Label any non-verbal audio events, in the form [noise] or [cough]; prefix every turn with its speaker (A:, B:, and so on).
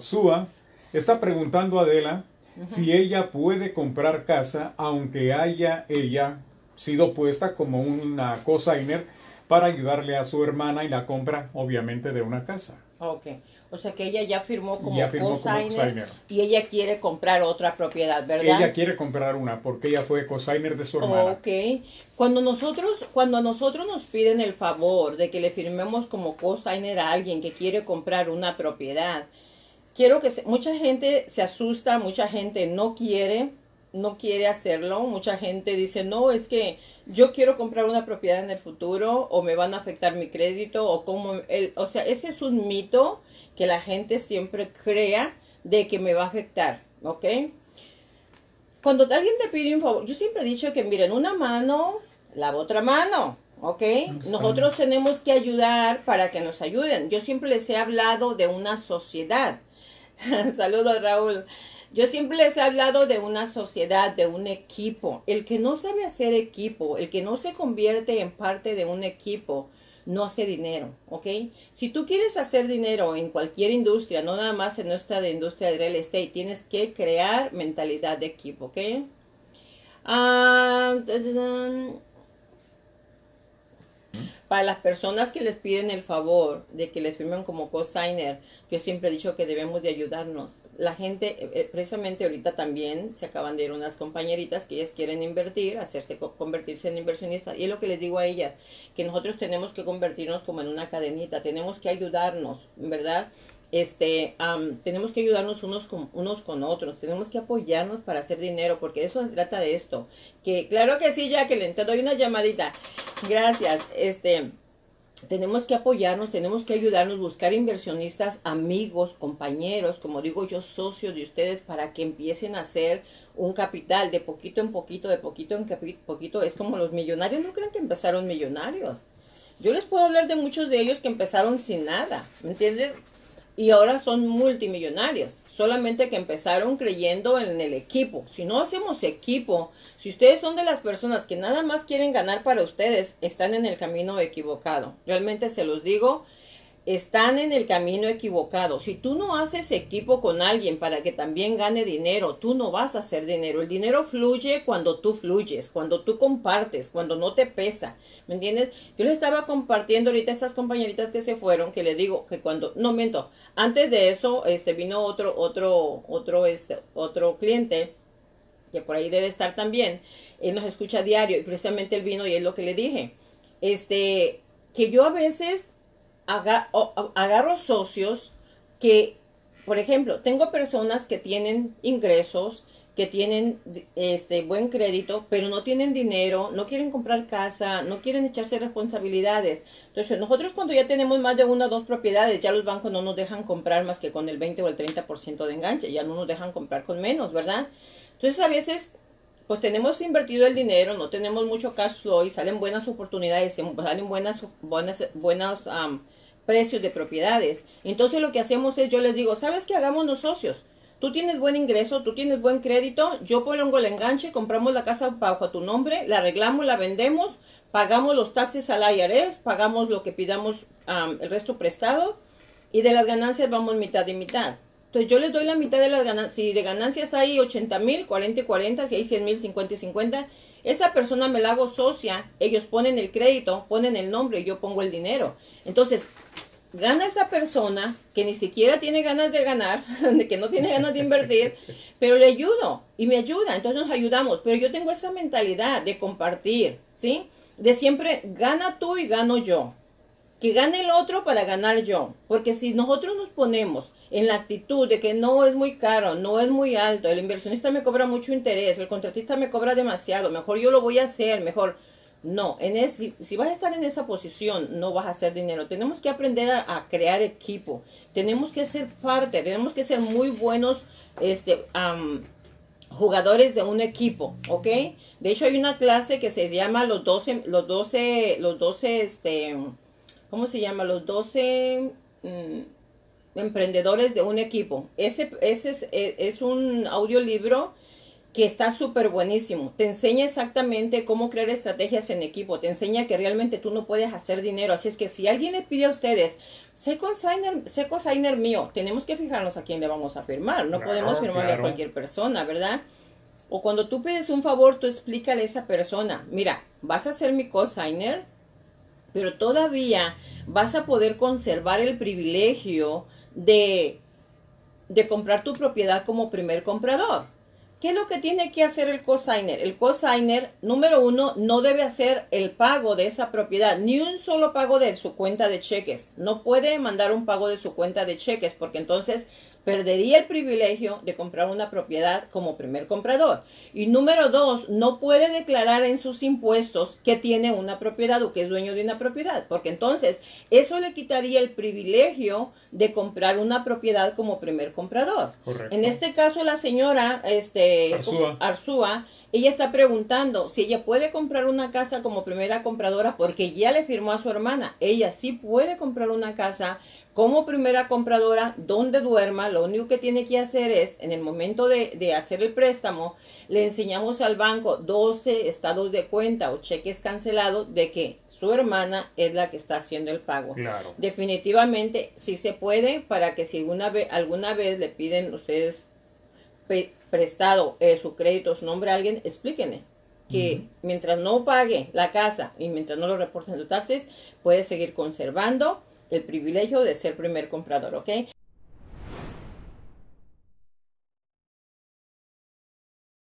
A: Arzúa está preguntando a Adela si ella puede comprar casa aunque haya ella sido puesta como una cosigner para ayudarle a su hermana y la compra obviamente de una casa.
B: Ok, o sea que ella ya firmó como
A: Ya firmó como
B: cosigner
A: cosigner.
B: y ella quiere comprar otra propiedad, ¿verdad?
A: Ella quiere comprar una porque ella fue cosigner de su hermana.
B: Ok. Cuando nosotros, cuando a nosotros nos piden el favor de que le firmemos como cosigner a alguien que quiere comprar una propiedad, quiero que se- mucha gente se asusta, mucha gente no quiere, no quiere hacerlo, mucha gente dice, no, es que yo quiero comprar una propiedad en el futuro o me van a afectar mi crédito o como, el, o sea, ese es un mito que la gente siempre crea de que me va a afectar, ¿ok? Cuando alguien te pide un favor, yo siempre he dicho que miren, una mano lava otra mano, ¿ok? Nosotros tenemos que ayudar para que nos ayuden. Yo siempre les he hablado de una sociedad. [laughs] Saludos, Raúl. Yo siempre les he hablado de una sociedad, de un equipo. El que no sabe hacer equipo, el que no se convierte en parte de un equipo, no hace dinero, ¿ok? Si tú quieres hacer dinero en cualquier industria, no nada más en nuestra de industria de real estate, tienes que crear mentalidad de equipo, ¿ok? Ah, para las personas que les piden el favor de que les firmen como cosigner, yo siempre he dicho que debemos de ayudarnos. La gente, eh, eh, precisamente ahorita también se acaban de ir unas compañeritas que ellas quieren invertir, hacerse co- convertirse en inversionistas. Y es lo que les digo a ellas, que nosotros tenemos que convertirnos como en una cadenita, tenemos que ayudarnos, ¿verdad? Este, am, tenemos que ayudarnos unos con, unos con otros, tenemos que apoyarnos para hacer dinero, porque eso se trata de esto. Que claro que sí, Jacqueline, te doy una llamadita. Gracias. Este, tenemos que apoyarnos, tenemos que ayudarnos, buscar inversionistas, amigos, compañeros, como digo yo, socios de ustedes para que empiecen a hacer un capital de poquito en poquito, de poquito en poquito. Es como los millonarios, no creen que empezaron millonarios. Yo les puedo hablar de muchos de ellos que empezaron sin nada, ¿me entiendes? Y ahora son multimillonarios, solamente que empezaron creyendo en el equipo. Si no hacemos equipo, si ustedes son de las personas que nada más quieren ganar para ustedes, están en el camino equivocado. Realmente se los digo, están en el camino equivocado. Si tú no haces equipo con alguien para que también gane dinero, tú no vas a hacer dinero. El dinero fluye cuando tú fluyes, cuando tú compartes, cuando no te pesa. ¿Me entiendes? Yo les estaba compartiendo ahorita a estas compañeritas que se fueron, que le digo que cuando, no miento, antes de eso, este, vino otro, otro, otro, este, otro cliente que por ahí debe estar también, él nos escucha diario y precisamente él vino y es lo que le dije, este, que yo a veces agarro socios que, por ejemplo, tengo personas que tienen ingresos, que tienen este buen crédito, pero no tienen dinero, no quieren comprar casa, no quieren echarse responsabilidades. Entonces, nosotros cuando ya tenemos más de una o dos propiedades, ya los bancos no nos dejan comprar más que con el 20 o el 30% de enganche, ya no nos dejan comprar con menos, ¿verdad? Entonces, a veces pues tenemos invertido el dinero, no tenemos mucho cash flow y salen buenas oportunidades, salen buenas, buenas, buenos am, precios de propiedades. Entonces lo que hacemos es, yo les digo, ¿sabes qué? Hagámonos socios. Tú tienes buen ingreso, tú tienes buen crédito, yo pongo el enganche, compramos la casa bajo tu nombre, la arreglamos, la vendemos, pagamos los taxes al IRS, pagamos lo que pidamos am, el resto prestado y de las ganancias vamos mitad y mitad. Entonces yo les doy la mitad de las ganancias. Si de ganancias hay 80 mil, 40 y 40, si hay 100 mil, 50 y 50, esa persona me la hago socia, ellos ponen el crédito, ponen el nombre yo pongo el dinero. Entonces, gana esa persona que ni siquiera tiene ganas de ganar, [laughs] que no tiene ganas de invertir, pero le ayudo y me ayuda, entonces nos ayudamos. Pero yo tengo esa mentalidad de compartir, ¿sí? De siempre gana tú y gano yo. Que gane el otro para ganar yo. Porque si nosotros nos ponemos en la actitud de que no es muy caro, no es muy alto, el inversionista me cobra mucho interés, el contratista me cobra demasiado, mejor yo lo voy a hacer, mejor. No, en es, si, vas a estar en esa posición, no vas a hacer dinero. Tenemos que aprender a, crear equipo. Tenemos que ser parte, tenemos que ser muy buenos este, jugadores de un equipo, ¿ok? De hecho, hay una clase que se llama los 12, los 12, los 12, este, ¿cómo se llama? Los 12 mm, emprendedores de un equipo. Ese, ese es, es- es un audiolibro que está súper buenísimo. Te enseña exactamente cómo crear estrategias en equipo. Te enseña que realmente tú no puedes hacer dinero. Así es que si alguien le pide a ustedes, sé consigner, sé consigner mío, tenemos que fijarnos a quién le vamos a firmar. No podemos firmarle a cualquier persona, ¿verdad? O cuando tú pides un favor, tú explícale a esa persona, mira, vas a ser mi cosigner, pero todavía vas a poder conservar el privilegio de, de comprar tu propiedad como primer comprador. ¿Qué es lo que tiene que hacer el cosigner? El cosigner, número uno, no debe hacer el pago de esa propiedad, ni un solo pago de su cuenta de cheques. No puede mandar un pago de su cuenta de cheques, porque entonces perdería el privilegio de comprar una propiedad como primer comprador. Y número dos, no puede declarar en sus impuestos que tiene una propiedad o que es dueño de una propiedad, porque entonces eso le quitaría el privilegio de comprar una propiedad como primer comprador. En este caso, la señora este, Arzúa. ella está preguntando si ella puede comprar una casa como primera compradora porque ya le firmó a su hermana. Ella sí puede comprar una casa como primera compradora donde duerma, lo único que tiene que hacer es, en el momento de, hacer el préstamo, le enseñamos al banco 12 estados de cuenta o cheques cancelados de que su hermana es la que está haciendo el pago.
A: Claro.
B: Definitivamente sí se puede para que si alguna vez, alguna vez le piden ustedes prestado eh, su crédito, su nombre a alguien, explíquenle que mientras no pague la casa y mientras no lo reporten sus taxes, puede seguir conservando el privilegio de ser primer comprador, ¿ok?